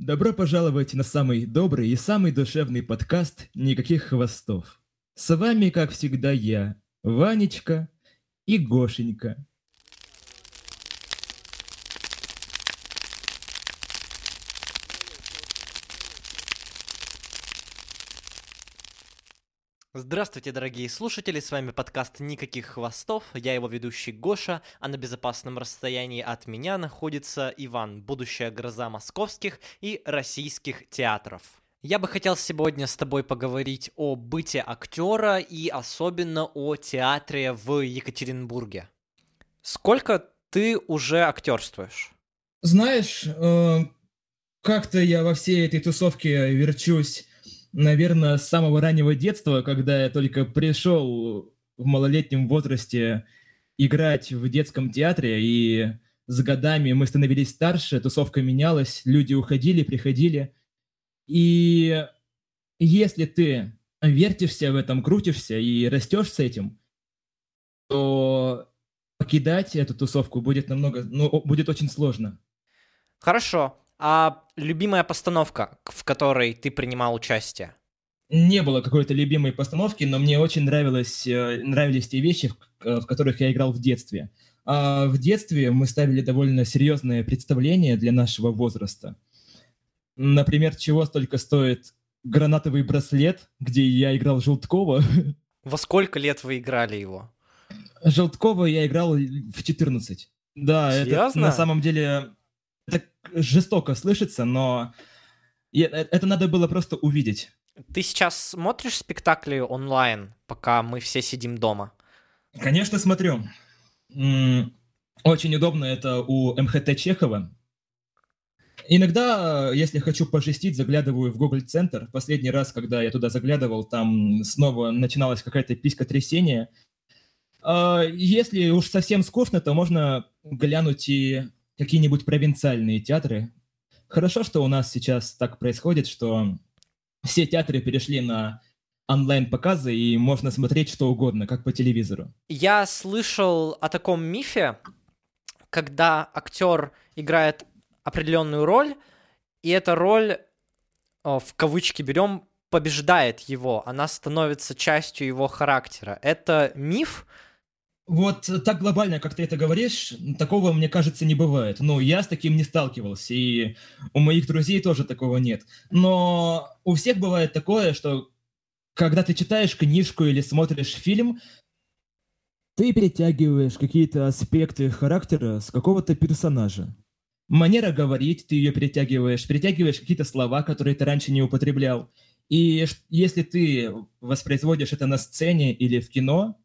Добро пожаловать на самый добрый и самый душевный подкаст «Никаких хвостов». С вами, как всегда, я, Ванечка и Гошенька. Здравствуйте, дорогие слушатели, с вами подкаст «Никаких хвостов», я его ведущий Гоша, а на безопасном расстоянии от меня находится Иван, будущая гроза московских и российских театров. Я бы хотел сегодня с тобой поговорить о быте актера и особенно о театре в Екатеринбурге. Сколько ты уже актерствуешь? Знаешь, э, как-то я во всей этой тусовке верчусь наверное, с самого раннего детства, когда я только пришел в малолетнем возрасте играть в детском театре, и с годами мы становились старше, тусовка менялась, люди уходили, приходили. И если ты вертишься в этом, крутишься и растешь с этим, то покидать эту тусовку будет намного, ну, будет очень сложно. Хорошо. А любимая постановка, в которой ты принимал участие? Не было какой-то любимой постановки, но мне очень нравилось, э, нравились те вещи, в, э, в которых я играл в детстве. А в детстве мы ставили довольно серьезное представление для нашего возраста. Например, чего столько стоит гранатовый браслет, где я играл Желткова. Во сколько лет вы играли его? Желткова я играл в 14. Да, Серьезно? это на самом деле это жестоко слышится, но э, это надо было просто увидеть. Ты сейчас смотришь спектакли онлайн, пока мы все сидим дома? Конечно, смотрю. Очень удобно это у МХТ Чехова. Иногда, если хочу пожестить, заглядываю в Google Центр. Последний раз, когда я туда заглядывал, там снова начиналась какая-то писька трясения. А, если уж совсем скучно, то можно глянуть и какие-нибудь провинциальные театры. Хорошо, что у нас сейчас так происходит, что все театры перешли на онлайн-показы, и можно смотреть что угодно, как по телевизору. Я слышал о таком мифе, когда актер играет определенную роль, и эта роль, в кавычки берем, побеждает его, она становится частью его характера. Это миф, вот так глобально, как ты это говоришь, такого, мне кажется, не бывает. Ну, я с таким не сталкивался, и у моих друзей тоже такого нет. Но у всех бывает такое, что когда ты читаешь книжку или смотришь фильм, ты перетягиваешь какие-то аспекты характера с какого-то персонажа. Манера говорить, ты ее перетягиваешь, перетягиваешь какие-то слова, которые ты раньше не употреблял. И если ты воспроизводишь это на сцене или в кино,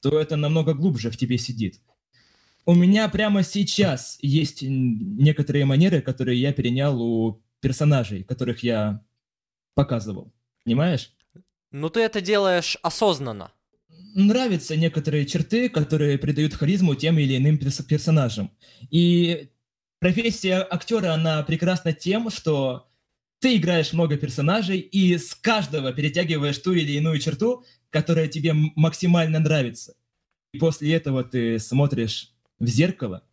то это намного глубже в тебе сидит. У меня прямо сейчас есть некоторые манеры, которые я перенял у персонажей, которых я показывал. Понимаешь? Ну ты это делаешь осознанно. Нравятся некоторые черты, которые придают харизму тем или иным перс- персонажам. И профессия актера, она прекрасна тем, что ты играешь много персонажей, и с каждого перетягиваешь ту или иную черту, которая тебе максимально нравится. И после этого ты смотришь в зеркало,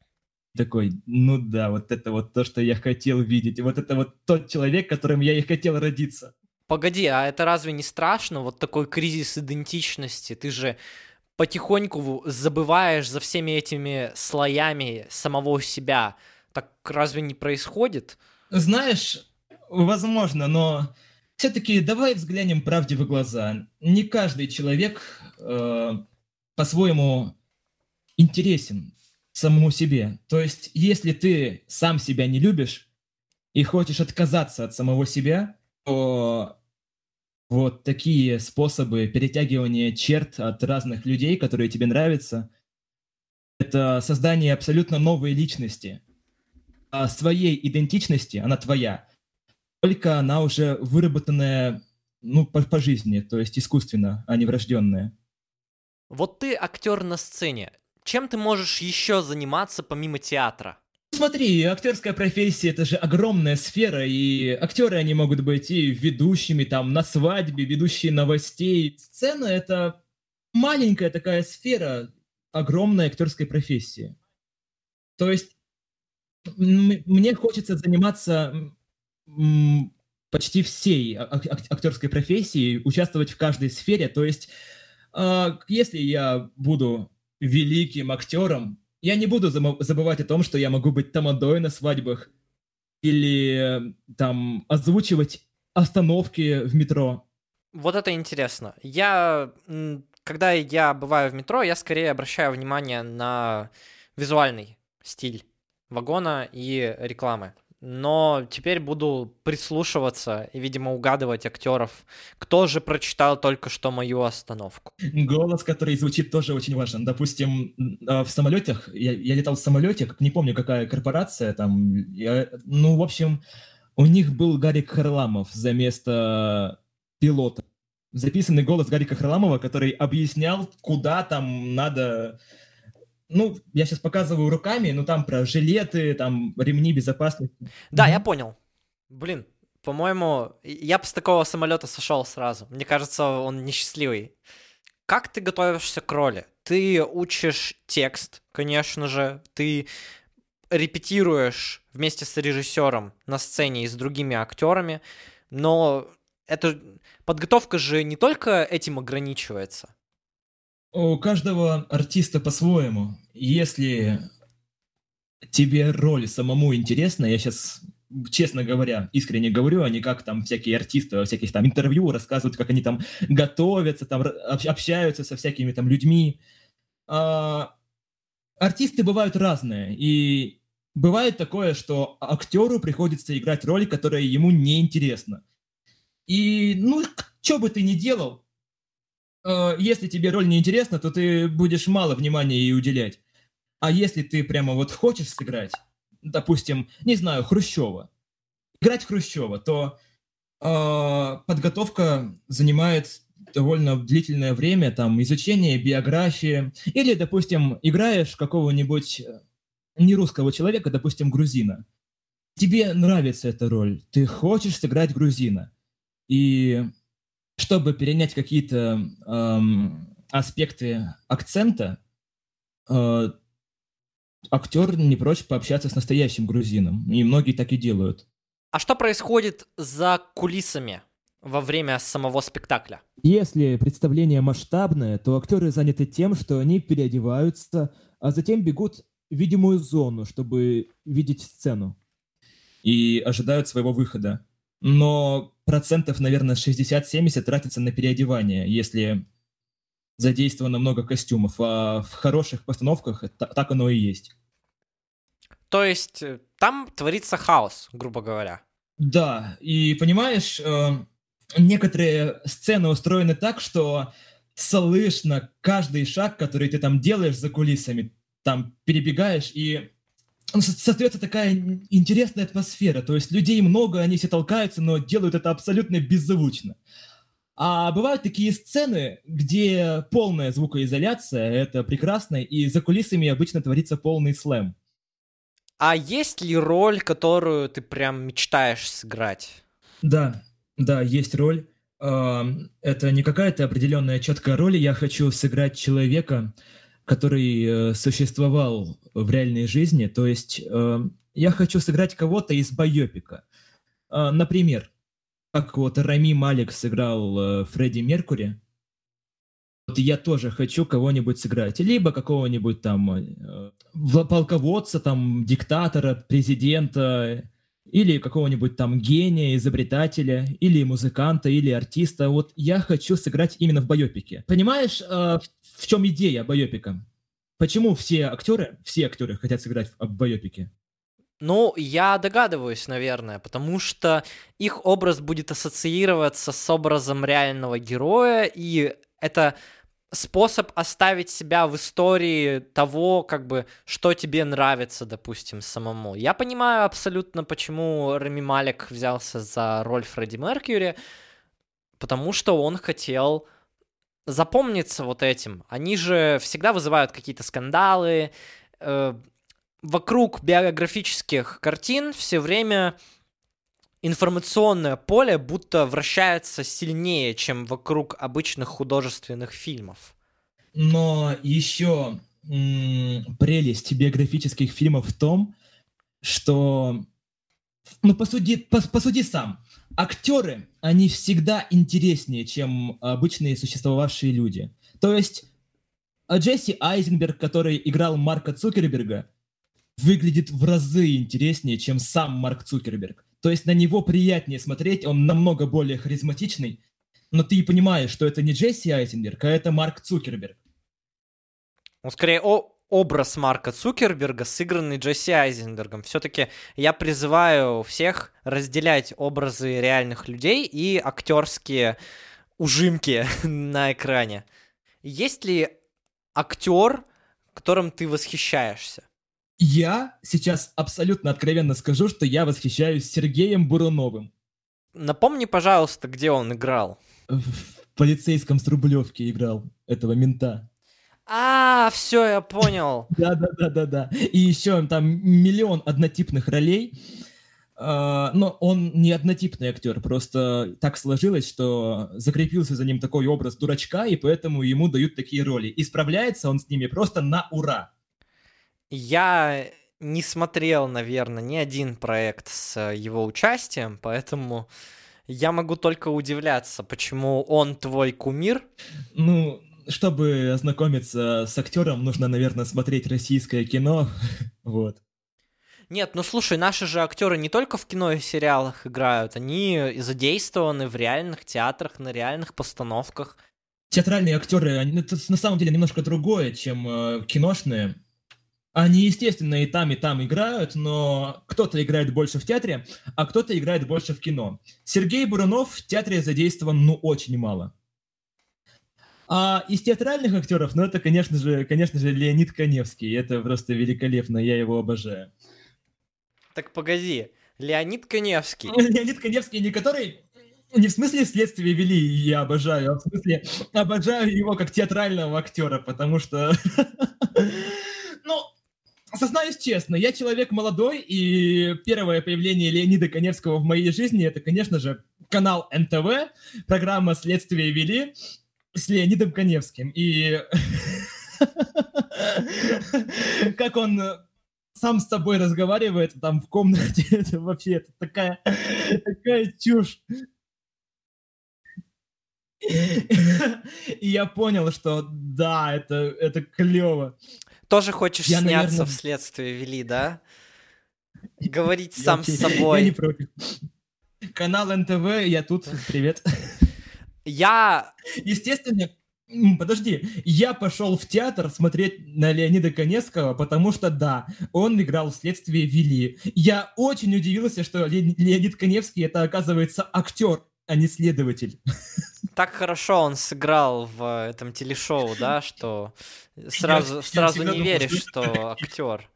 такой, ну да, вот это вот то, что я хотел видеть, вот это вот тот человек, которым я и хотел родиться. Погоди, а это разве не страшно, вот такой кризис идентичности? Ты же потихоньку забываешь за всеми этими слоями самого себя. Так разве не происходит? Знаешь, возможно, но все-таки давай взглянем правде в глаза. Не каждый человек э, по-своему интересен самому себе. То есть, если ты сам себя не любишь и хочешь отказаться от самого себя, то вот такие способы перетягивания черт от разных людей, которые тебе нравятся, это создание абсолютно новой личности. А своей идентичности, она твоя, только она уже выработанная ну, по, по жизни, то есть искусственно, а не врожденная. Вот ты актер на сцене. Чем ты можешь еще заниматься помимо театра? Смотри, актерская профессия это же огромная сфера, и актеры они могут быть и ведущими там на свадьбе, ведущие новостей. Сцена это маленькая такая сфера огромной актерской профессии. То есть мне хочется заниматься почти всей актерской профессии, участвовать в каждой сфере. То есть, а, если я буду великим актером, я не буду забывать о том, что я могу быть тамадой на свадьбах или там озвучивать остановки в метро. Вот это интересно. Я, когда я бываю в метро, я скорее обращаю внимание на визуальный стиль вагона и рекламы но теперь буду прислушиваться и, видимо, угадывать актеров, кто же прочитал только что мою остановку. Голос, который звучит, тоже очень важен. Допустим, а, в самолетах, я, я летал в самолете, не помню, какая корпорация там, я, ну, в общем, у них был Гарик Харламов за место пилота. Записанный голос Гарика Харламова, который объяснял, куда там надо ну, я сейчас показываю руками, но там про жилеты, там ремни безопасности. Да, mm-hmm. я понял. Блин, по-моему, я бы с такого самолета сошел сразу. Мне кажется, он несчастливый. Как ты готовишься к роли? Ты учишь текст, конечно же, ты репетируешь вместе с режиссером на сцене и с другими актерами, но эта подготовка же не только этим ограничивается. У каждого артиста по-своему. Если тебе роль самому интересна, я сейчас, честно говоря, искренне говорю, а не как там всякие артисты всяких там интервью рассказывают, как они там готовятся, там общаются со всякими там людьми. А, артисты бывают разные, и бывает такое, что актеру приходится играть роль, которая ему не интересна. И, ну, что бы ты ни делал, Э, если тебе роль не интересна, то ты будешь мало внимания ей уделять. А если ты прямо вот хочешь сыграть, допустим, не знаю, Хрущева, играть Хрущева, то э, подготовка занимает довольно длительное время, там, изучение биографии, или, допустим, играешь какого-нибудь э, нерусского человека, допустим, грузина. Тебе нравится эта роль, ты хочешь сыграть грузина. И чтобы перенять какие-то эм, аспекты акцента, э, актер не прочь пообщаться с настоящим грузином, и многие так и делают. А что происходит за кулисами во время самого спектакля? Если представление масштабное, то актеры заняты тем, что они переодеваются, а затем бегут в видимую зону, чтобы видеть сцену. И ожидают своего выхода но процентов, наверное, 60-70 тратится на переодевание, если задействовано много костюмов, а в хороших постановках так оно и есть. То есть э, там творится хаос, грубо говоря. Да, и понимаешь, э, некоторые сцены устроены так, что слышно каждый шаг, который ты там делаешь за кулисами, там перебегаешь, и создается такая интересная атмосфера. То есть людей много, они все толкаются, но делают это абсолютно беззвучно. А бывают такие сцены, где полная звукоизоляция, это прекрасно, и за кулисами обычно творится полный слэм. А есть ли роль, которую ты прям мечтаешь сыграть? Да, да, есть роль. Это не какая-то определенная четкая роль. Я хочу сыграть человека, который э, существовал в реальной жизни. То есть э, я хочу сыграть кого-то из байопика. Э, например, как вот Рами Малик сыграл Фредди Меркури. Вот я тоже хочу кого-нибудь сыграть. Либо какого-нибудь там полководца, там, диктатора, президента, или какого-нибудь там гения, изобретателя, или музыканта, или артиста. Вот я хочу сыграть именно в байопике. Понимаешь, э, в чем идея байопика? Почему все актеры, все актеры хотят сыграть в байопике? Ну, я догадываюсь, наверное, потому что их образ будет ассоциироваться с образом реального героя, и это способ оставить себя в истории того, как бы, что тебе нравится, допустим, самому. Я понимаю абсолютно, почему Рами Малик взялся за роль Фредди Меркьюри, потому что он хотел запомниться вот этим. Они же всегда вызывают какие-то скандалы. Э, вокруг биографических картин все время информационное поле будто вращается сильнее, чем вокруг обычных художественных фильмов. Но еще прелесть биографических фильмов в том, что ну, посуди, пос, посуди сам. Актеры, они всегда интереснее, чем обычные существовавшие люди. То есть а Джесси Айзенберг, который играл Марка Цукерберга, выглядит в разы интереснее, чем сам Марк Цукерберг. То есть на него приятнее смотреть, он намного более харизматичный, но ты понимаешь, что это не Джесси Айзенберг, а это Марк Цукерберг. Он скорее о образ Марка Цукерберга, сыгранный Джесси Айзенбергом. Все-таки я призываю всех разделять образы реальных людей и актерские ужимки на экране. Есть ли актер, которым ты восхищаешься? Я сейчас абсолютно откровенно скажу, что я восхищаюсь Сергеем Буруновым. Напомни, пожалуйста, где он играл. В полицейском с Рублевки играл этого мента. А, все, я понял. Да, да, да, да, да. И еще там миллион однотипных ролей. Uh, но он не однотипный актер, просто так сложилось, что закрепился за ним такой образ дурачка, и поэтому ему дают такие роли. И справляется он с ними просто на ура. Я не смотрел, наверное, ни один проект с его участием, поэтому я могу только удивляться, почему он твой кумир. Ну, чтобы ознакомиться с актером, нужно, наверное, смотреть российское кино. вот. Нет, ну слушай, наши же актеры не только в кино и сериалах играют, они задействованы в реальных театрах, на реальных постановках. Театральные актеры, они, это на самом деле немножко другое, чем э, киношные. Они, естественно, и там, и там играют, но кто-то играет больше в театре, а кто-то играет больше в кино. Сергей Бурунов в театре задействован, ну, очень мало. А из театральных актеров, ну, это, конечно же, конечно же, Леонид Коневский. Это просто великолепно, я его обожаю. Так погоди, Леонид Коневский. Леонид Коневский, не который не в смысле следствие вели, я обожаю, а в смысле обожаю его как театрального актера, потому что, ну, сознаюсь честно, я человек молодой, и первое появление Леонида Коневского в моей жизни это, конечно же, канал НТВ, программа «Следствие вели», с Леонидом Коневским. И как он сам с собой разговаривает там в комнате, это вообще это такая, такая чушь. И я понял, что да, это, это клево. Тоже хочешь я, сняться наверное... в следствие вели, да? Говорить сам с собой. Я не против. Канал НТВ, я тут, привет. Я... Естественно, Подожди, я пошел в театр смотреть на Леонида Конецкого, потому что, да, он играл в «Следствие вели». Я очень удивился, что Леонид Коневский это, оказывается, актер, а не следователь. Так хорошо он сыграл в этом телешоу, да, что сразу, я, сразу я не веришь, что актер.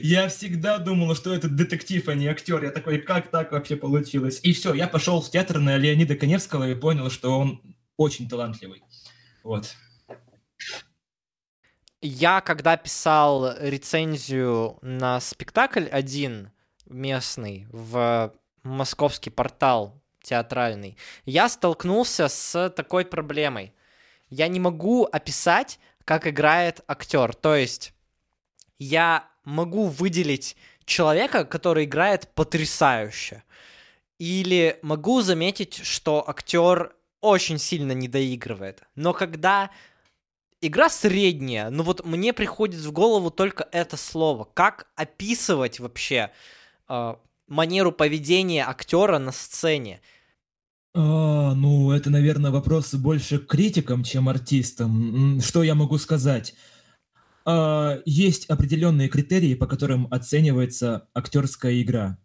Я всегда думал, что это детектив, а не актер. Я такой, как так вообще получилось? И все, я пошел в театр на Леонида Коневского и понял, что он очень талантливый. Вот. Я, когда писал рецензию на спектакль один местный в московский портал театральный, я столкнулся с такой проблемой. Я не могу описать, как играет актер. То есть я могу выделить человека, который играет потрясающе. Или могу заметить, что актер очень сильно не доигрывает. Но когда игра средняя, ну вот мне приходит в голову только это слово. Как описывать вообще э, манеру поведения актера на сцене? А, ну, это, наверное, вопрос больше к критикам, чем артистам. Что я могу сказать? э, есть определенные критерии, по которым оценивается актерская игра.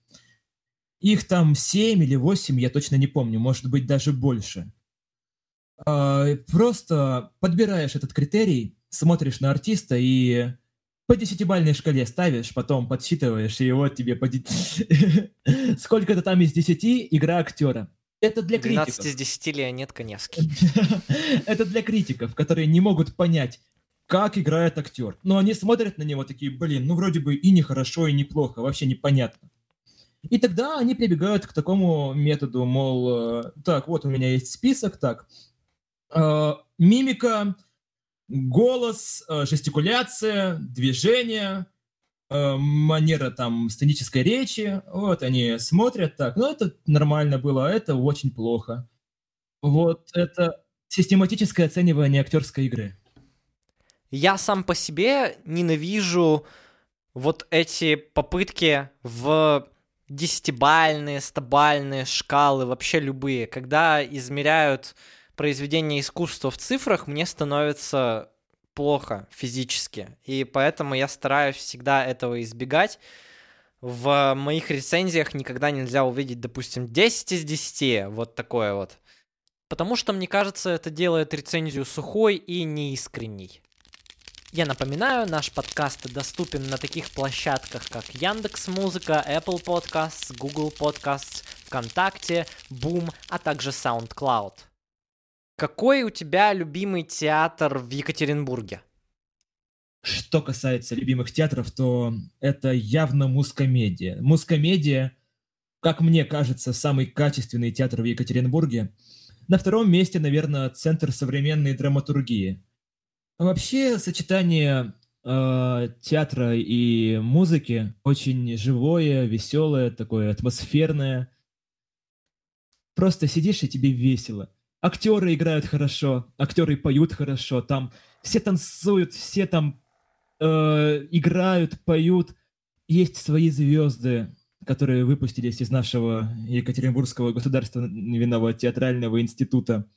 Их там 7 или 8, я точно не помню, может быть даже больше. Э, просто подбираешь этот критерий, смотришь на артиста и по десятибальной шкале ставишь, потом подсчитываешь, и вот тебе по... сколько-то там из 10 игра актера. Это для 12 критиков. 12 из 10 Леонид Коневский. Это для критиков, которые не могут понять, как играет актер. Но они смотрят на него такие, блин, ну вроде бы и не хорошо, и неплохо, вообще непонятно. И тогда они прибегают к такому методу, мол, э, так, вот у меня есть список, так, э, мимика, голос, э, жестикуляция, движение, э, манера там сценической речи, вот они смотрят так, ну это нормально было, а это очень плохо. Вот это систематическое оценивание актерской игры. Я сам по себе ненавижу вот эти попытки в десятибальные, стобальные шкалы, вообще любые. Когда измеряют произведение искусства в цифрах, мне становится плохо физически. И поэтому я стараюсь всегда этого избегать. В моих рецензиях никогда нельзя увидеть, допустим, 10 из 10, вот такое вот. Потому что, мне кажется, это делает рецензию сухой и неискренней. Я напоминаю, наш подкаст доступен на таких площадках, как Яндекс Музыка, Apple Podcasts, Google Podcasts, ВКонтакте, Boom, а также SoundCloud. Какой у тебя любимый театр в Екатеринбурге? Что касается любимых театров, то это явно мускомедия. Мускомедия, как мне кажется, самый качественный театр в Екатеринбурге. На втором месте, наверное, Центр современной драматургии – Вообще сочетание э, театра и музыки очень живое, веселое, такое атмосферное. Просто сидишь и тебе весело. Актеры играют хорошо, актеры поют хорошо, там все танцуют, все там э, играют, поют. Есть свои звезды, которые выпустились из нашего Екатеринбургского государственного театрального института.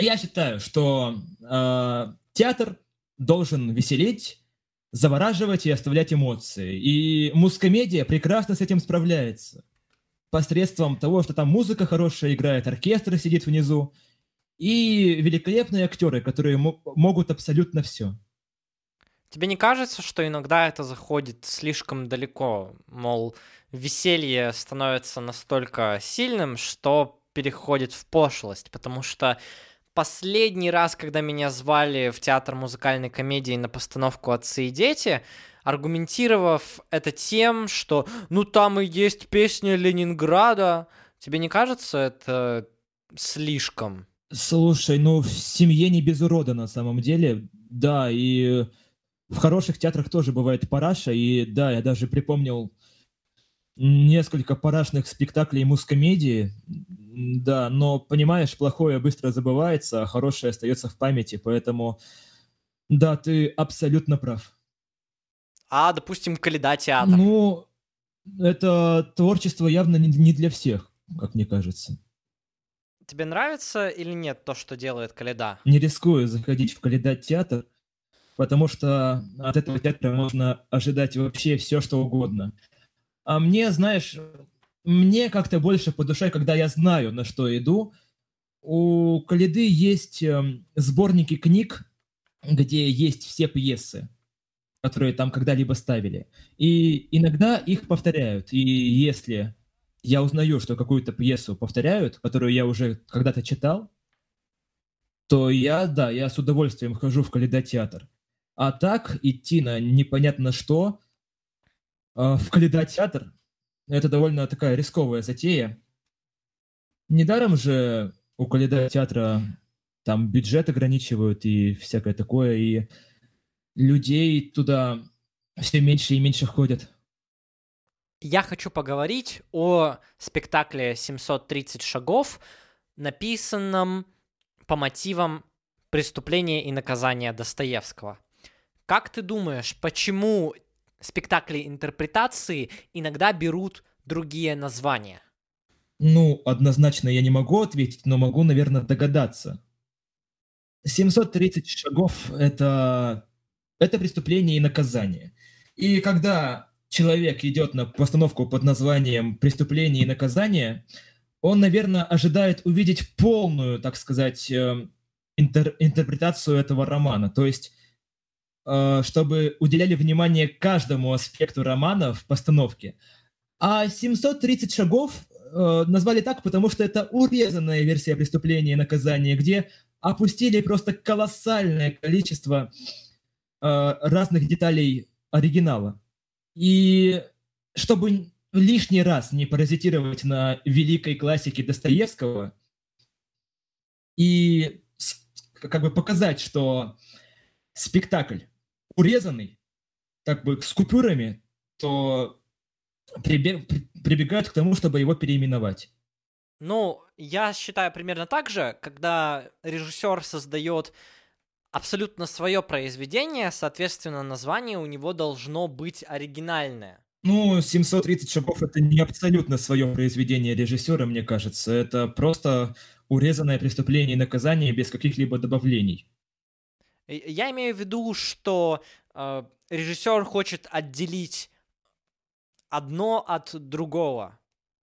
Я считаю, что э, театр должен веселить, завораживать и оставлять эмоции. И мускомедия прекрасно с этим справляется. Посредством того, что там музыка хорошая играет, оркестр сидит внизу, и великолепные актеры, которые могут абсолютно все. Тебе не кажется, что иногда это заходит слишком далеко? Мол, веселье становится настолько сильным, что переходит в пошлость, потому что последний раз, когда меня звали в театр музыкальной комедии на постановку «Отцы и дети», аргументировав это тем, что ну там и есть песня Ленинграда, тебе не кажется это слишком? Слушай, ну в семье не без урода на самом деле, да, и в хороших театрах тоже бывает параша, и да, я даже припомнил несколько парашных спектаклей мускомедии, да, но, понимаешь, плохое быстро забывается, а хорошее остается в памяти, поэтому, да, ты абсолютно прав. А, допустим, Каледа театр? Ну, это творчество явно не для всех, как мне кажется. Тебе нравится или нет то, что делает Каледа? Не рискую заходить в Каледа театр, потому что от этого театра можно ожидать вообще все, что угодно. А мне, знаешь, мне как-то больше по душе, когда я знаю, на что иду. У Калиды есть э, сборники книг, где есть все пьесы, которые там когда-либо ставили. И иногда их повторяют. И если я узнаю, что какую-то пьесу повторяют, которую я уже когда-то читал, то я, да, я с удовольствием хожу в Каледа-театр. А так идти на непонятно что э, в Каледа-театр это довольно такая рисковая затея. Недаром же у Каледа театра там бюджет ограничивают и всякое такое, и людей туда все меньше и меньше ходят. Я хочу поговорить о спектакле «730 шагов», написанном по мотивам преступления и наказания Достоевского. Как ты думаешь, почему спектакли интерпретации иногда берут другие названия? Ну, однозначно я не могу ответить, но могу, наверное, догадаться. 730 шагов — это, это преступление и наказание. И когда человек идет на постановку под названием «Преступление и наказание», он, наверное, ожидает увидеть полную, так сказать, э, интер, интерпретацию этого романа. То есть Э, чтобы уделяли внимание каждому аспекту романа в постановке. А 730 шагов э, назвали так, потому что это урезанная версия преступления и наказания, где опустили просто колоссальное количество разных деталей оригинала. И чтобы лишний раз не паразитировать на великой классике Достоевского и как бы показать, что спектакль урезанный, так бы с купюрами, то прибегают к тому, чтобы его переименовать. Ну, я считаю примерно так же, когда режиссер создает абсолютно свое произведение, соответственно, название у него должно быть оригинальное. Ну, 730 шагов это не абсолютно свое произведение режиссера, мне кажется. Это просто урезанное преступление и наказание без каких-либо добавлений. Я имею в виду, что э, режиссер хочет отделить одно от другого.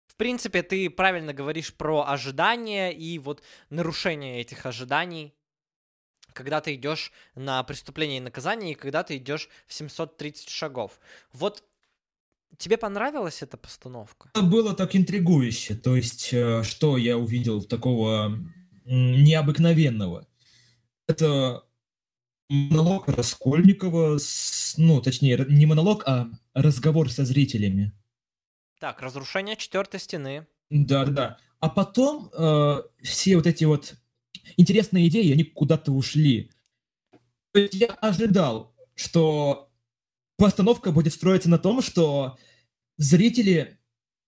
В принципе, ты правильно говоришь про ожидания и вот нарушение этих ожиданий, когда ты идешь на преступление и наказание, и когда ты идешь в 730 шагов. Вот тебе понравилась эта постановка? Это было так интригующе. То есть, э, что я увидел такого необыкновенного? Это монолог Раскольникова, с, ну, точнее, не монолог, а разговор со зрителями. Так, разрушение четвертой стены. Да, да. А потом э, все вот эти вот интересные идеи, они куда-то ушли. То есть я ожидал, что постановка будет строиться на том, что зрители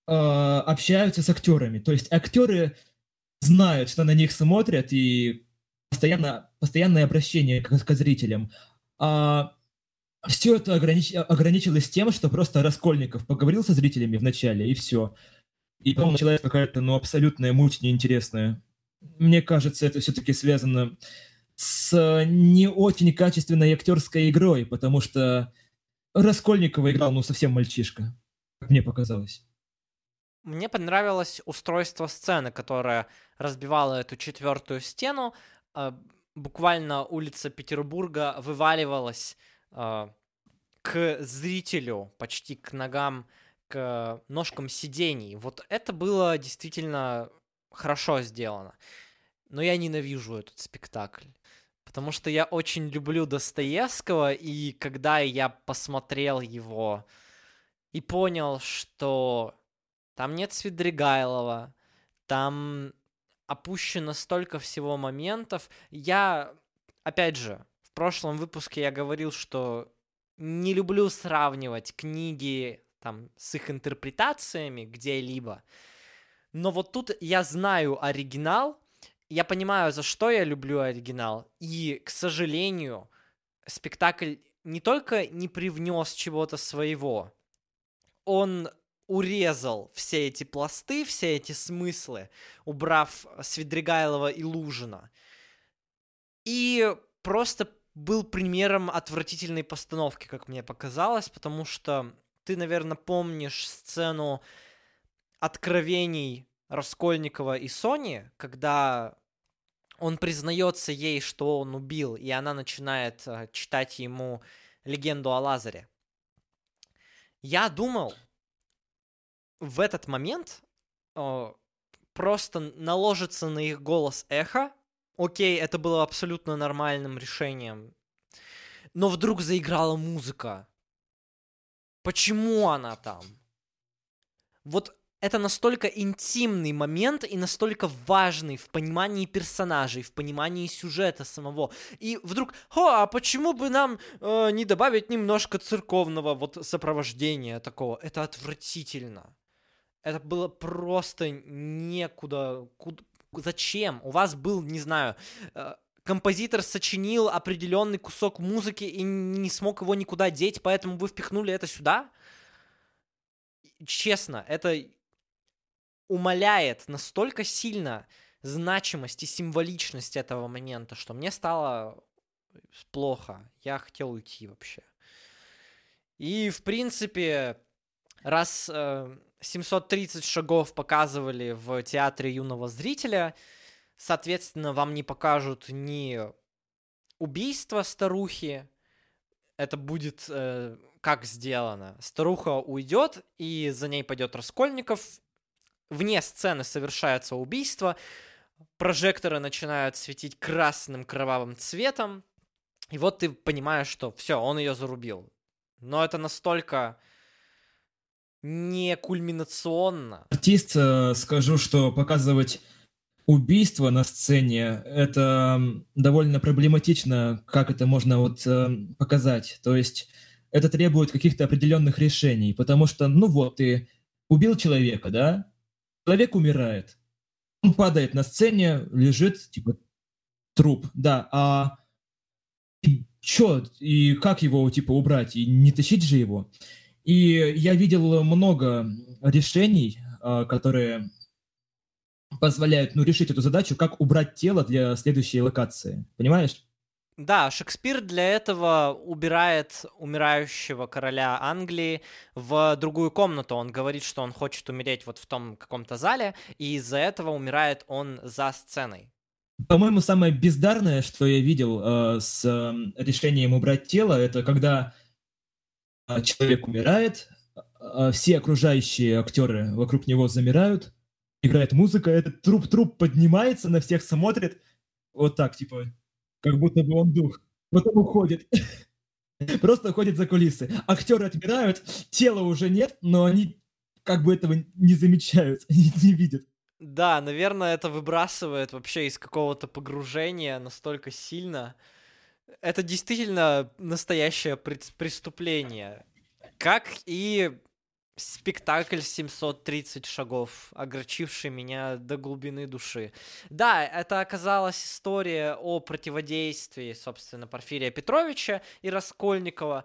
э, общаются с актерами. То есть актеры знают, что на них смотрят, и постоянно, постоянное обращение к, к зрителям. А все это огранич... ограничилось тем, что просто Раскольников поговорил со зрителями вначале, и все. И потом началась какая-то, ну, абсолютная муть неинтересная. Мне кажется, это все-таки связано с не очень качественной актерской игрой, потому что Раскольникова играл, ну, совсем мальчишка, как мне показалось. Мне понравилось устройство сцены, которое разбивало эту четвертую стену. А, буквально улица Петербурга вываливалась э, к зрителю, почти к ногам, к ножкам сидений. Вот это было действительно хорошо сделано. Но я ненавижу этот спектакль. Потому что я очень люблю Достоевского, и когда я посмотрел его и понял, что там нет Свидригайлова, там опущено столько всего моментов, я, опять же, прошлом выпуске я говорил, что не люблю сравнивать книги там с их интерпретациями где-либо. Но вот тут я знаю оригинал, я понимаю, за что я люблю оригинал. И, к сожалению, спектакль не только не привнес чего-то своего, он урезал все эти пласты, все эти смыслы, убрав Свидригайлова и Лужина. И просто был примером отвратительной постановки, как мне показалось, потому что ты, наверное, помнишь сцену откровений Раскольникова и Сони, когда он признается ей, что он убил, и она начинает э, читать ему легенду о Лазаре. Я думал, в этот момент э, просто наложится на их голос эхо, окей, это было абсолютно нормальным решением. Но вдруг заиграла музыка. Почему она там? Вот это настолько интимный момент и настолько важный в понимании персонажей, в понимании сюжета самого. И вдруг, о, а почему бы нам э, не добавить немножко церковного вот сопровождения такого? Это отвратительно. Это было просто некуда, куда, зачем? У вас был, не знаю, э, композитор сочинил определенный кусок музыки и не смог его никуда деть, поэтому вы впихнули это сюда? Честно, это умаляет настолько сильно значимость и символичность этого момента, что мне стало плохо. Я хотел уйти вообще. И, в принципе, раз э, 730 шагов показывали в театре юного зрителя, соответственно, вам не покажут ни убийство старухи, это будет э, как сделано. Старуха уйдет, и за ней пойдет Раскольников. Вне сцены совершается убийство. Прожекторы начинают светить красным кровавым цветом. И вот ты понимаешь, что все, он ее зарубил. Но это настолько не кульминационно. Артист, э, скажу, что показывать убийство на сцене это довольно проблематично, как это можно вот э, показать. То есть это требует каких-то определенных решений, потому что, ну вот, ты убил человека, да? Человек умирает. Он падает на сцене, лежит, типа, труп, да, а чё, и как его, типа, убрать, и не тащить же его? И я видел много решений, а, которые позволяют, ну, решить эту задачу, как убрать тело для следующей локации, понимаешь? Да, Шекспир для этого убирает умирающего короля Англии в другую комнату. Он говорит, что он хочет умереть вот в том каком-то зале, и из-за этого умирает он за сценой. По-моему, самое бездарное, что я видел э, с э, решением убрать тело, это когда э, человек умирает, э, все окружающие актеры вокруг него замирают, играет музыка, этот труп-труп поднимается, на всех смотрит, вот так, типа, как будто бы он дух. Потом уходит. Просто уходит за кулисы. Актеры отмирают, тела уже нет, но они как бы этого не замечают, не видят. Да, наверное, это выбрасывает вообще из какого-то погружения настолько сильно. Это действительно настоящее преступление. Как и спектакль 730 шагов, огорчивший меня до глубины души. Да, это оказалась история о противодействии, собственно, Порфирия Петровича и Раскольникова,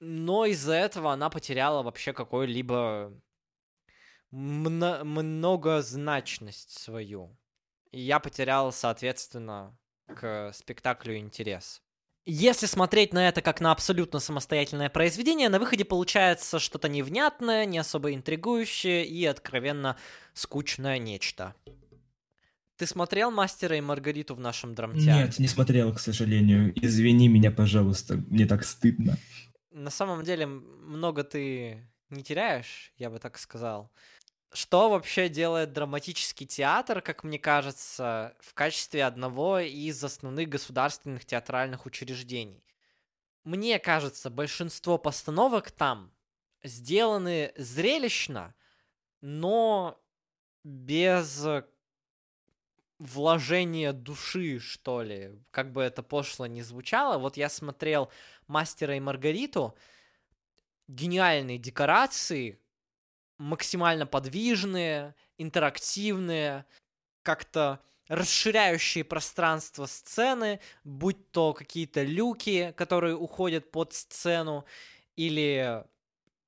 но из-за этого она потеряла вообще какой-либо мно- многозначность свою. И я потерял, соответственно, к спектаклю интерес. Если смотреть на это как на абсолютно самостоятельное произведение, на выходе получается что-то невнятное, не особо интригующее и откровенно скучное нечто. Ты смотрел «Мастера и Маргариту» в нашем драмтеатре? Нет, не смотрел, к сожалению. Извини меня, пожалуйста, мне так стыдно. На самом деле, много ты не теряешь, я бы так сказал. Что вообще делает драматический театр, как мне кажется, в качестве одного из основных государственных театральных учреждений? Мне кажется, большинство постановок там сделаны зрелищно, но без вложения души, что ли, как бы это пошло не звучало. Вот я смотрел «Мастера и Маргариту», гениальные декорации, максимально подвижные, интерактивные, как-то расширяющие пространство сцены, будь то какие-то люки, которые уходят под сцену, или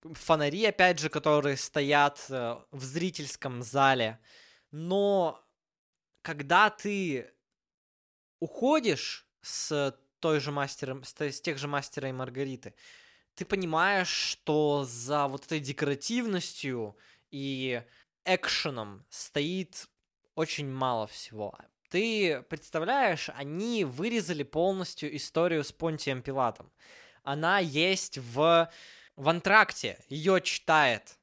фонари, опять же, которые стоят э, в зрительском зале. Но когда ты уходишь с той же мастером, с тех же мастера и Маргариты, ты понимаешь, что за вот этой декоративностью и экшеном стоит очень мало всего. Ты представляешь, они вырезали полностью историю с Понтием Пилатом. Она есть в, в антракте, ее читает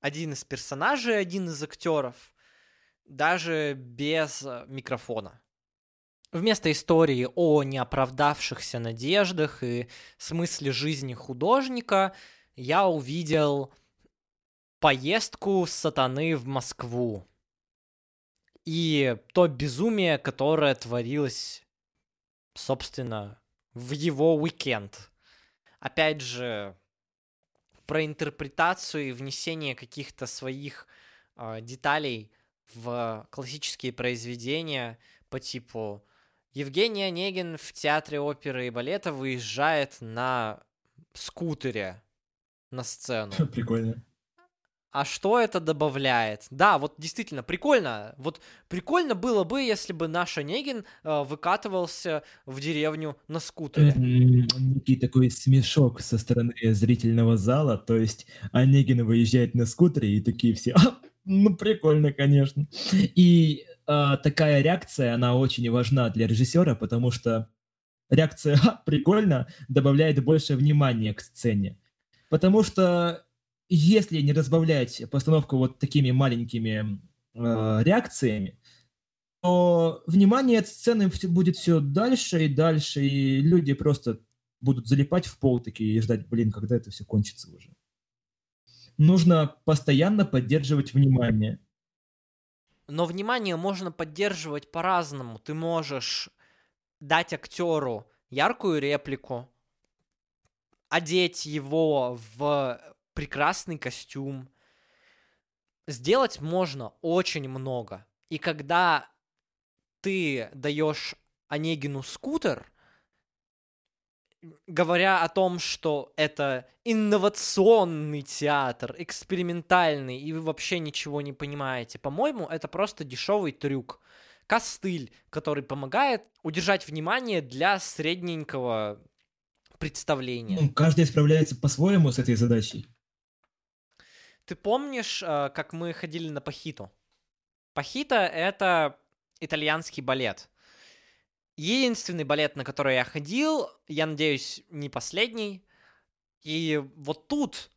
один из персонажей, один из актеров, даже без микрофона. Вместо истории о неоправдавшихся надеждах и смысле жизни художника я увидел поездку сатаны в Москву и то безумие, которое творилось, собственно, в его уикенд. Опять же, про интерпретацию и внесение каких-то своих э, деталей в классические произведения по типу Евгений Онегин в театре оперы и балета выезжает на скутере на сцену. Прикольно. А что это добавляет? Да, вот действительно прикольно. Вот прикольно было бы, если бы наш Онегин э, выкатывался в деревню на скутере. Некий такой смешок со стороны зрительного зала. То есть Онегин выезжает на скутере и такие все, а, ну прикольно, конечно. И э, такая реакция, она очень важна для режиссера, потому что реакция «Ха, прикольно» добавляет больше внимания к сцене. Потому что если не разбавлять постановку вот такими маленькими э, реакциями, то внимание от сцены будет все дальше и дальше, и люди просто будут залипать в пол такие и ждать, блин, когда это все кончится уже. Нужно постоянно поддерживать внимание. Но внимание можно поддерживать по-разному. Ты можешь дать актеру яркую реплику, одеть его в прекрасный костюм. Сделать можно очень много. И когда ты даешь Онегину скутер, говоря о том, что это инновационный театр, экспериментальный, и вы вообще ничего не понимаете, по-моему, это просто дешевый трюк. Костыль, который помогает удержать внимание для средненького представления. Ну, каждый справляется по-своему с этой задачей. Ты помнишь, э, как мы ходили на Пахиту? Пахита — это итальянский балет. Единственный балет, на который я ходил, я надеюсь, не последний. И вот тут,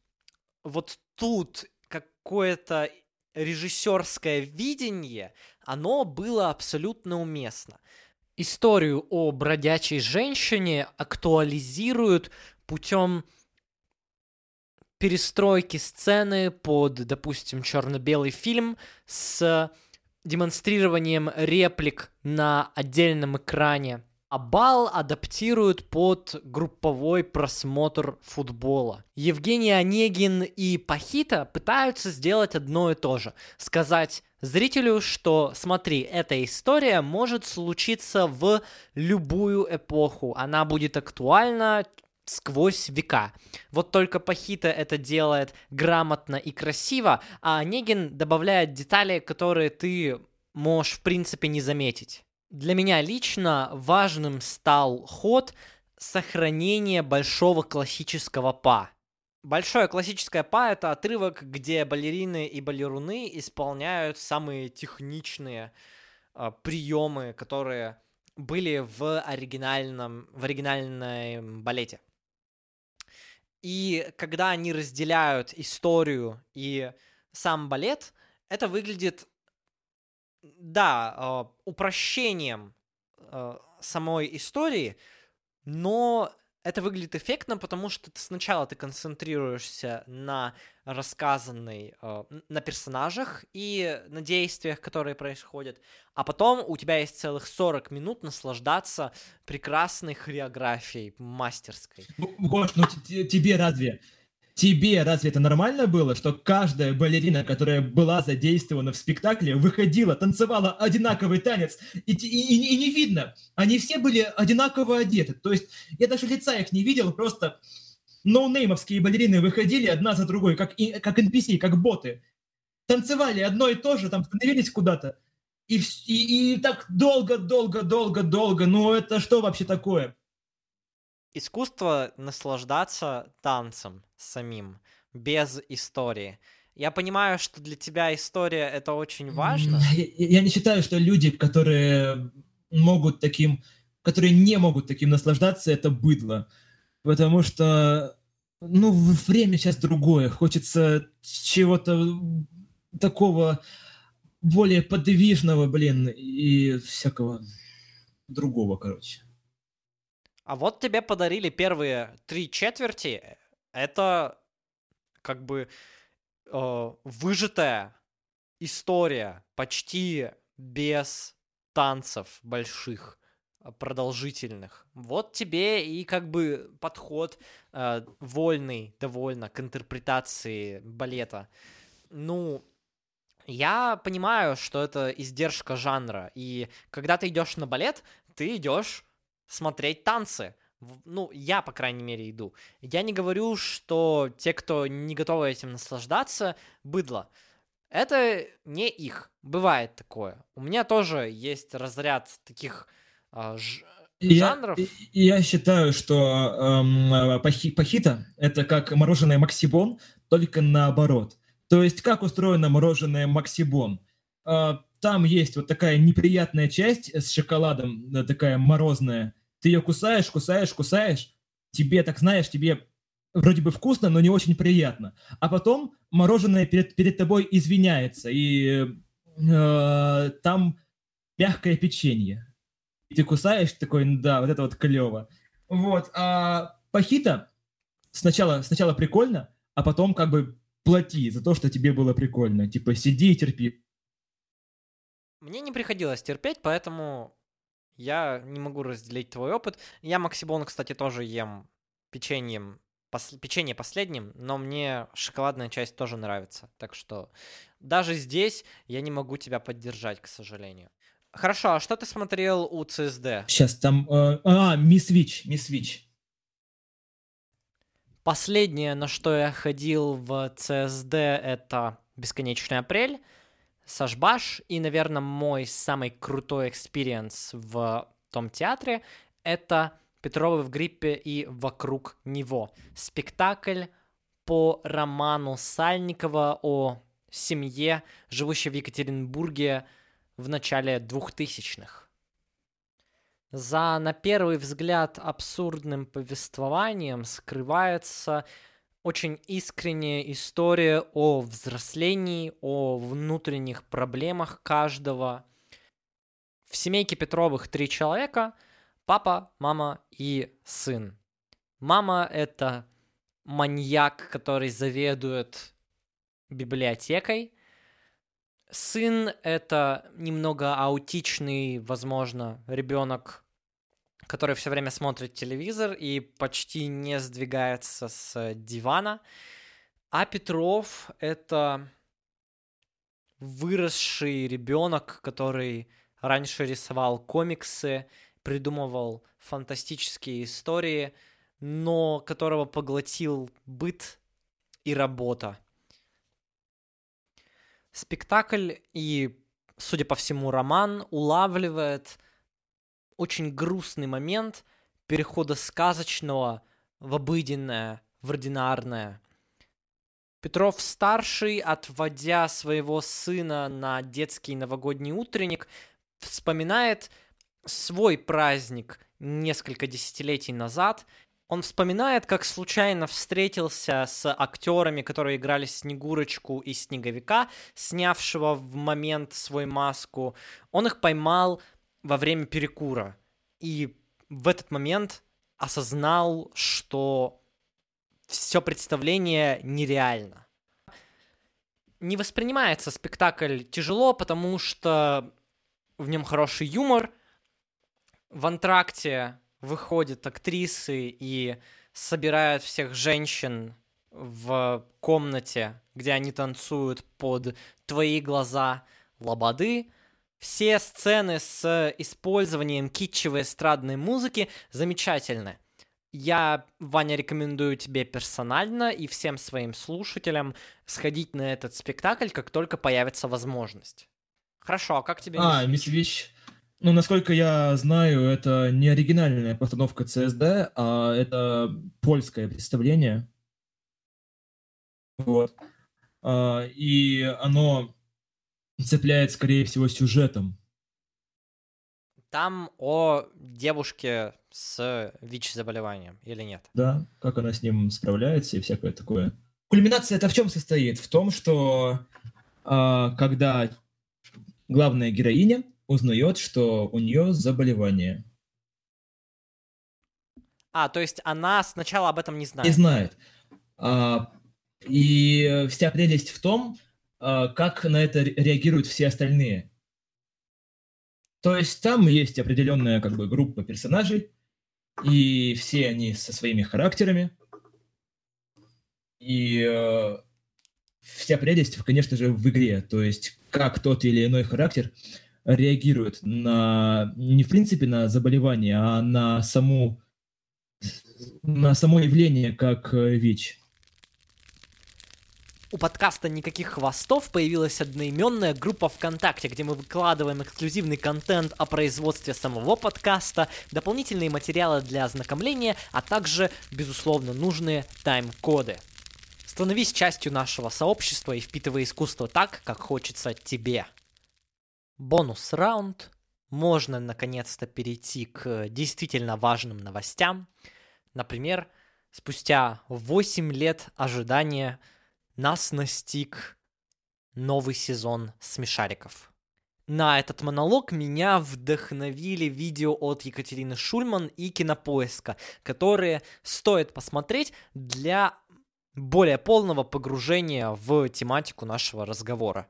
вот тут какое-то режиссерское видение, оно было абсолютно уместно. Историю о бродячей женщине актуализируют путем перестройки сцены под, допустим, черно-белый фильм с демонстрированием реплик на отдельном экране, а бал адаптируют под групповой просмотр футбола. Евгений Онегин и Пахита пытаются сделать одно и то же. Сказать зрителю, что смотри, эта история может случиться в любую эпоху. Она будет актуальна сквозь века. Вот только Пахита это делает грамотно и красиво, а Онегин добавляет детали, которые ты можешь, в принципе, не заметить. Для меня лично важным стал ход сохранения большого классического па. Большое классическое па — это отрывок, где балерины и балеруны исполняют самые техничные э, приемы, которые были в оригинальном, в оригинальном балете. И когда они разделяют историю и сам балет, это выглядит, да, а, упрощением а, самой истории, но это выглядит эффектно, потому что ты сначала ты концентрируешься на рассказанной, э, на персонажах и на действиях, которые происходят, а потом у тебя есть целых 40 минут наслаждаться прекрасной хореографией мастерской. Гош, ну тебе разве Тебе разве это нормально было, что каждая балерина, которая была задействована в спектакле, выходила, танцевала одинаковый танец, и, и, и, и не видно, они все были одинаково одеты. То есть я даже лица их не видел, просто ноунеймовские балерины выходили одна за другой, как, как NPC, как боты. Танцевали одно и то же, там становились куда-то. И, и, и так долго, долго, долго, долго. Ну это что вообще такое? Искусство наслаждаться танцем самим, без истории. Я понимаю, что для тебя история это очень важно. Я, не считаю, что люди, которые могут таким, которые не могут таким наслаждаться, это быдло. Потому что, ну, время сейчас другое. Хочется чего-то такого более подвижного, блин, и всякого другого, короче. А вот тебе подарили первые три четверти. Это как бы э, выжатая история, почти без танцев больших, э, продолжительных. Вот тебе и как бы подход э, вольный довольно к интерпретации балета. Ну, я понимаю, что это издержка жанра, и когда ты идешь на балет, ты идешь смотреть танцы. Ну, я, по крайней мере, иду. Я не говорю, что те, кто не готовы этим наслаждаться, быдло. Это не их. Бывает такое. У меня тоже есть разряд таких э, ж... жанров. Я, я считаю, что эм, пахи, пахита — это как мороженое Максибон, только наоборот. То есть как устроено мороженое Максибон? Э, там есть вот такая неприятная часть с шоколадом, такая морозная, ты ее кусаешь, кусаешь, кусаешь, тебе, так знаешь, тебе вроде бы вкусно, но не очень приятно. А потом мороженое перед, перед тобой извиняется, и э, там мягкое печенье. И ты кусаешь, такой, да, вот это вот клево. Вот, а пахита сначала, сначала прикольно, а потом как бы плати за то, что тебе было прикольно. Типа, сиди и терпи. Мне не приходилось терпеть, поэтому я не могу разделить твой опыт. Я Максибон, кстати, тоже ем печеньем пос- печенье последним, но мне шоколадная часть тоже нравится. Так что даже здесь я не могу тебя поддержать, к сожалению. Хорошо, а что ты смотрел у ЦСД? Сейчас там... Э, а, Мисс Вич, Мисс Вич. Последнее, на что я ходил в ЦСД, это «Бесконечный апрель», Сашбаш, и, наверное, мой самый крутой experience в том театре — это Петровы в гриппе и вокруг него. Спектакль по роману Сальникова о семье, живущей в Екатеринбурге в начале 2000-х. За, на первый взгляд, абсурдным повествованием скрывается очень искренняя история о взрослении, о внутренних проблемах каждого. В семейке Петровых три человека – папа, мама и сын. Мама – это маньяк, который заведует библиотекой. Сын — это немного аутичный, возможно, ребенок, который все время смотрит телевизор и почти не сдвигается с дивана. А Петров — это выросший ребенок, который раньше рисовал комиксы, придумывал фантастические истории, но которого поглотил быт и работа. Спектакль и, судя по всему, роман улавливает очень грустный момент перехода сказочного в обыденное, в ординарное. Петров-старший, отводя своего сына на детский новогодний утренник, вспоминает свой праздник несколько десятилетий назад он вспоминает, как случайно встретился с актерами, которые играли Снегурочку и Снеговика, снявшего в момент свой маску. Он их поймал во время перекура. И в этот момент осознал, что все представление нереально. Не воспринимается спектакль тяжело, потому что в нем хороший юмор. В антракте выходят актрисы и собирают всех женщин в комнате, где они танцуют под твои глаза лободы. Все сцены с использованием китчевой эстрадной музыки замечательны. Я, Ваня, рекомендую тебе персонально и всем своим слушателям сходить на этот спектакль, как только появится возможность. Хорошо, а как тебе? А, Мисс Вич, ну, насколько я знаю, это не оригинальная постановка ЦСД, а это польское представление. Вот. А, и оно цепляет, скорее всего, сюжетом. Там о девушке с ВИЧ-заболеванием или нет? Да, как она с ним справляется и всякое такое. Кульминация это в чем состоит? В том, что а, когда главная героиня узнает, что у нее заболевание. А, то есть она сначала об этом не знает. Не знает. А, и вся прелесть в том, как на это реагируют все остальные. То есть там есть определенная как бы группа персонажей, и все они со своими характерами. И э, вся прелесть, конечно же, в игре. То есть как тот или иной характер реагирует на не в принципе на заболевание, а на саму на само явление как э, ВИЧ. У подкаста «Никаких хвостов» появилась одноименная группа ВКонтакте, где мы выкладываем эксклюзивный контент о производстве самого подкаста, дополнительные материалы для ознакомления, а также, безусловно, нужные тайм-коды. Становись частью нашего сообщества и впитывай искусство так, как хочется тебе бонус-раунд. Можно наконец-то перейти к действительно важным новостям. Например, спустя 8 лет ожидания нас настиг новый сезон смешариков. На этот монолог меня вдохновили видео от Екатерины Шульман и Кинопоиска, которые стоит посмотреть для более полного погружения в тематику нашего разговора.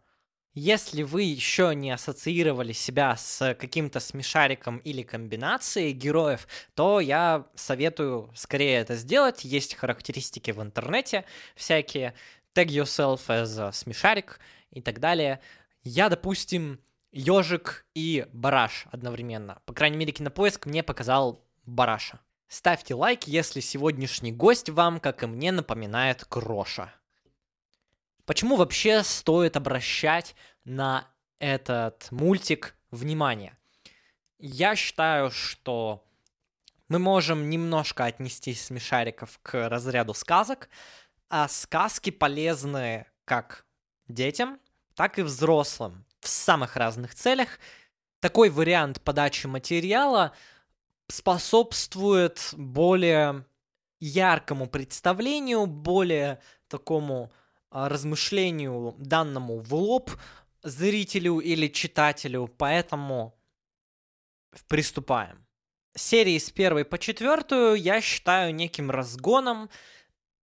Если вы еще не ассоциировали себя с каким-то смешариком или комбинацией героев, то я советую скорее это сделать. Есть характеристики в интернете всякие. Tag yourself as смешарик и так далее. Я, допустим, ежик и бараш одновременно. По крайней мере, кинопоиск мне показал бараша. Ставьте лайк, если сегодняшний гость вам, как и мне, напоминает Кроша. Почему вообще стоит обращать на этот мультик внимание? Я считаю, что мы можем немножко отнести смешариков к разряду сказок, а сказки полезны как детям, так и взрослым в самых разных целях. Такой вариант подачи материала способствует более яркому представлению, более такому а, размышлению данному в лоб зрителю или читателю, поэтому приступаем. Серии с первой по четвертую я считаю неким разгоном,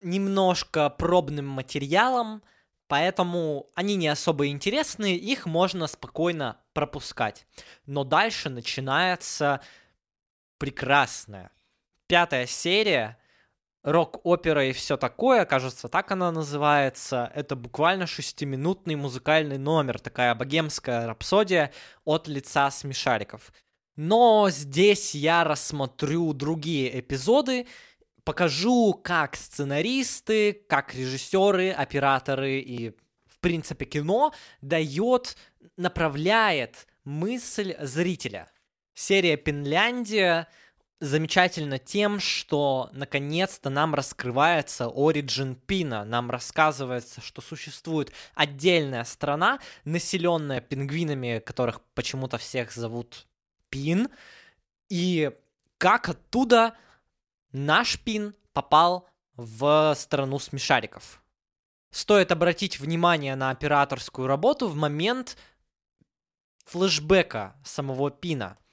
немножко пробным материалом, поэтому они не особо интересны, их можно спокойно пропускать. Но дальше начинается прекрасная пятая серия, рок-опера и все такое, кажется, так она называется. Это буквально шестиминутный музыкальный номер, такая богемская рапсодия от лица смешариков. Но здесь я рассмотрю другие эпизоды, покажу, как сценаристы, как режиссеры, операторы и, в принципе, кино дает, направляет мысль зрителя. Серия «Пинляндия» замечательно тем, что наконец-то нам раскрывается Origin Пина. Нам рассказывается, что существует отдельная страна, населенная пингвинами, которых почему-то всех зовут Пин, и как оттуда наш Пин попал в страну смешариков. Стоит обратить внимание на операторскую работу в момент флешбека самого Пина –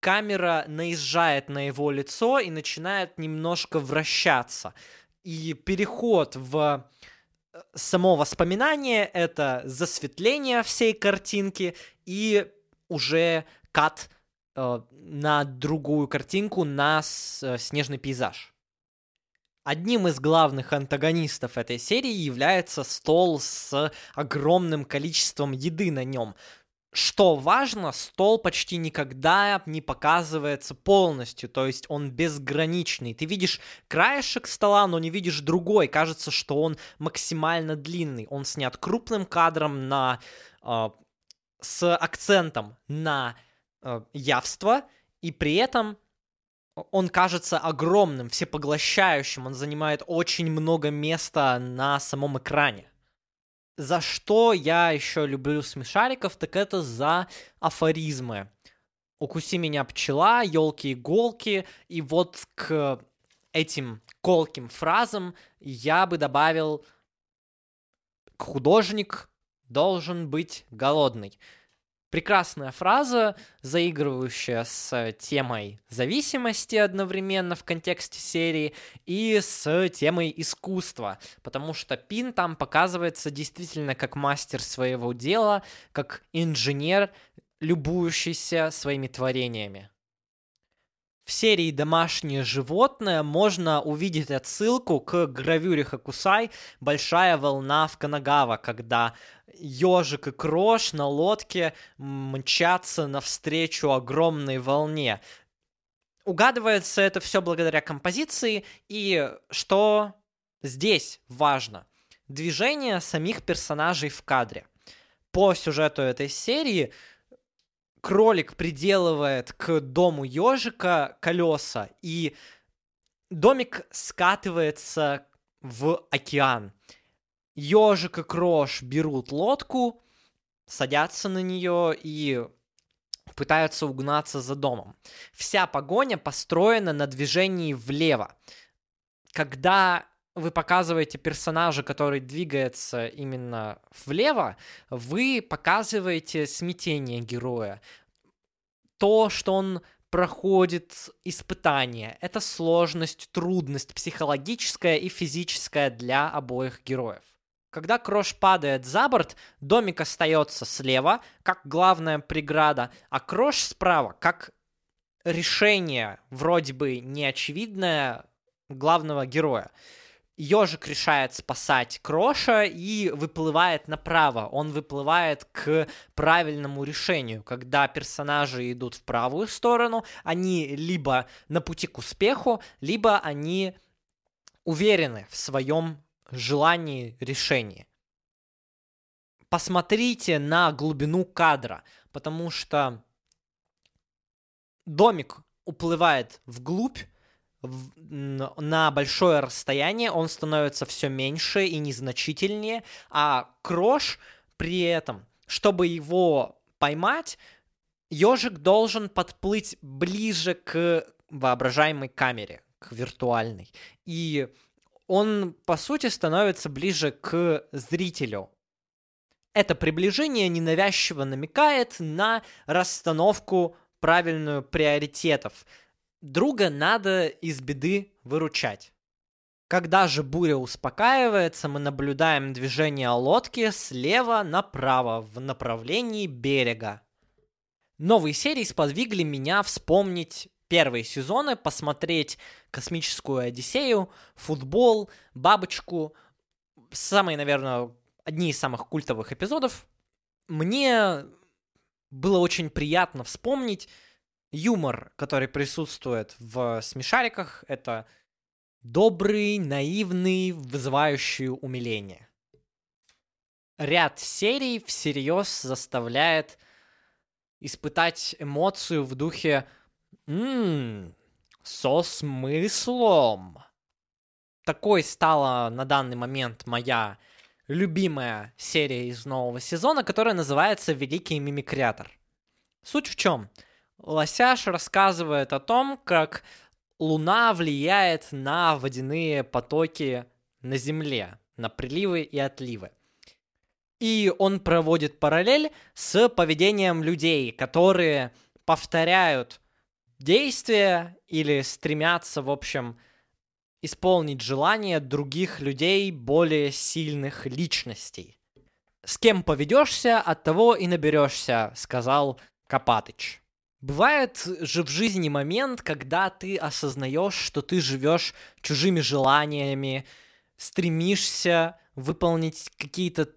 камера наезжает на его лицо и начинает немножко вращаться. И переход в э, само воспоминание — это засветление всей картинки и уже кат на другую картинку, на э, снежный пейзаж. Одним из главных антагонистов этой серии является стол с огромным количеством еды на нем. Что важно, стол почти никогда не показывается полностью, то есть он безграничный. Ты видишь краешек стола, но не видишь другой. Кажется, что он максимально длинный. Он снят крупным кадром на э, с акцентом на э, явство, и при этом он кажется огромным, всепоглощающим. Он занимает очень много места на самом экране. За что я еще люблю смешариков, так это за афоризмы. Укуси меня пчела, елки-иголки, и вот к этим колким фразам я бы добавил художник должен быть голодный. Прекрасная фраза, заигрывающая с темой зависимости одновременно в контексте серии и с темой искусства, потому что Пин там показывается действительно как мастер своего дела, как инженер, любующийся своими творениями. В серии «Домашнее животное» можно увидеть отсылку к гравюре Хакусай «Большая волна в Канагава», когда ежик и крош на лодке мчатся навстречу огромной волне. Угадывается это все благодаря композиции, и что здесь важно, движение самих персонажей в кадре. По сюжету этой серии кролик приделывает к дому ежика колеса, и домик скатывается в океан. Ежик и Крош берут лодку, садятся на нее и пытаются угнаться за домом. Вся погоня построена на движении влево. Когда вы показываете персонажа, который двигается именно влево, вы показываете смятение героя. То, что он проходит испытание. Это сложность, трудность психологическая и физическая для обоих героев. Когда Крош падает за борт, домик остается слева, как главная преграда, а Крош справа, как решение, вроде бы неочевидное, главного героя. Ежик решает спасать Кроша и выплывает направо. Он выплывает к правильному решению. Когда персонажи идут в правую сторону, они либо на пути к успеху, либо они уверены в своем желании решения. Посмотрите на глубину кадра, потому что домик уплывает вглубь, на большое расстояние, он становится все меньше и незначительнее, а Крош при этом, чтобы его поймать, ежик должен подплыть ближе к воображаемой камере, к виртуальной. И он, по сути, становится ближе к зрителю. Это приближение ненавязчиво намекает на расстановку правильную приоритетов. Друга надо из беды выручать. Когда же буря успокаивается, мы наблюдаем движение лодки слева направо в направлении берега. Новые серии сподвигли меня вспомнить первые сезоны, посмотреть «Космическую Одиссею», «Футбол», «Бабочку». Самые, наверное, одни из самых культовых эпизодов. Мне было очень приятно вспомнить юмор, который присутствует в смешариках. Это добрый, наивный, вызывающий умиление. Ряд серий всерьез заставляет испытать эмоцию в духе «Ммм, со смыслом». Такой стала на данный момент моя любимая серия из нового сезона, которая называется «Великий мимикрятор». Суть в чем? Лосяш рассказывает о том, как Луна влияет на водяные потоки на Земле, на приливы и отливы. И он проводит параллель с поведением людей, которые повторяют действия или стремятся, в общем, исполнить желания других людей, более сильных личностей. «С кем поведешься, от того и наберешься», — сказал Копатыч. Бывает же в жизни момент, когда ты осознаешь, что ты живешь чужими желаниями, стремишься выполнить какие-то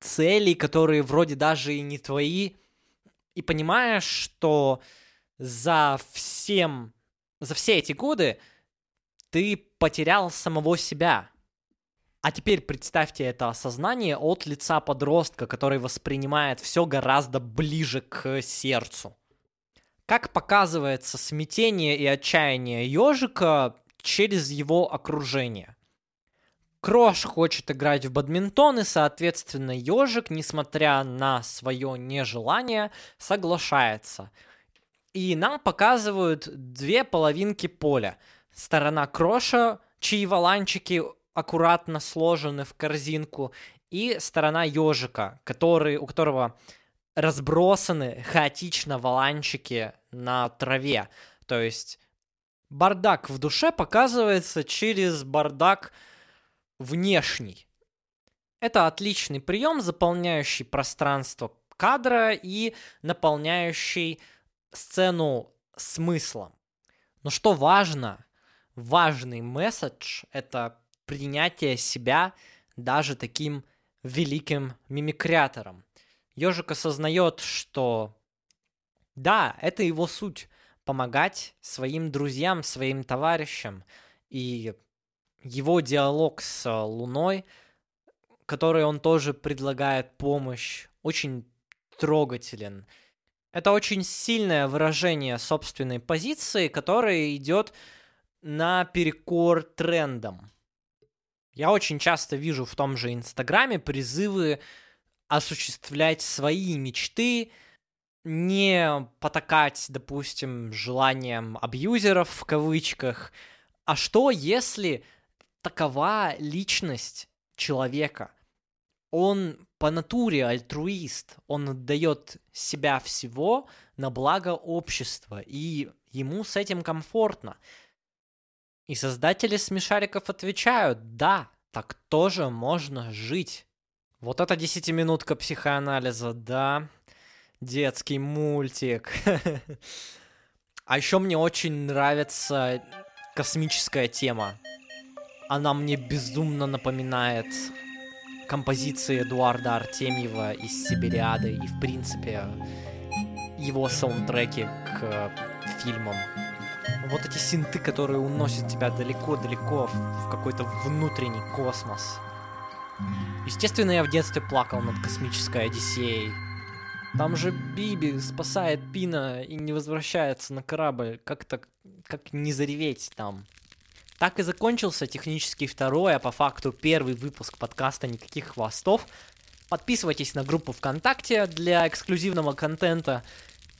цели, которые вроде даже и не твои, и понимаешь, что за всем, за все эти годы ты потерял самого себя. А теперь представьте это осознание от лица подростка, который воспринимает все гораздо ближе к сердцу. Как показывается смятение и отчаяние ежика через его окружение. Крош хочет играть в бадминтон, и, соответственно, ежик, несмотря на свое нежелание, соглашается. И нам показывают две половинки поля – сторона Кроша, чьи валанчики аккуратно сложены в корзинку, и сторона ежика, который, у которого разбросаны хаотично валанчики на траве. То есть бардак в душе показывается через бардак внешний. Это отличный прием, заполняющий пространство кадра и наполняющий сцену смыслом. Но что важно, важный месседж — это принятие себя даже таким великим мимикрятором. Ежик осознает, что да, это его суть — помогать своим друзьям, своим товарищам. И его диалог с Луной, который он тоже предлагает помощь, очень трогателен. Это очень сильное выражение собственной позиции, которое идет наперекор трендам. Я очень часто вижу в том же Инстаграме призывы осуществлять свои мечты, не потакать, допустим, желанием абьюзеров в кавычках. А что, если такова личность человека? Он по натуре альтруист, он отдает себя всего на благо общества, и ему с этим комфортно. И создатели смешариков отвечают, да, Так тоже можно жить. Вот это десятиминутка психоанализа, да. Детский мультик. А еще мне очень нравится космическая тема. Она мне безумно напоминает композиции Эдуарда Артемьева из Сибириады и, в принципе, его саундтреки к фильмам. Вот эти синты, которые уносят тебя далеко-далеко в какой-то внутренний космос. Естественно, я в детстве плакал над космической Одиссеей. Там же Биби спасает Пина и не возвращается на корабль. Как-то, как не зареветь там. Так и закончился технический второй, а по факту первый выпуск подкаста «Никаких хвостов». Подписывайтесь на группу ВКонтакте для эксклюзивного контента.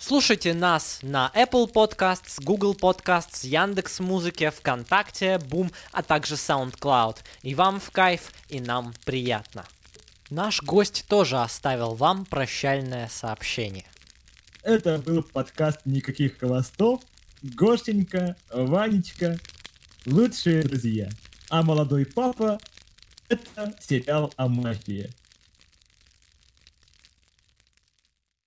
Слушайте нас на Apple Podcasts, Google Podcasts, Яндекс Музыке, ВКонтакте, Бум, а также SoundCloud. И вам в кайф, и нам приятно. Наш гость тоже оставил вам прощальное сообщение. Это был подкаст «Никаких хвостов». Гошенька, Ванечка, лучшие друзья. А молодой папа — это сериал о мафии.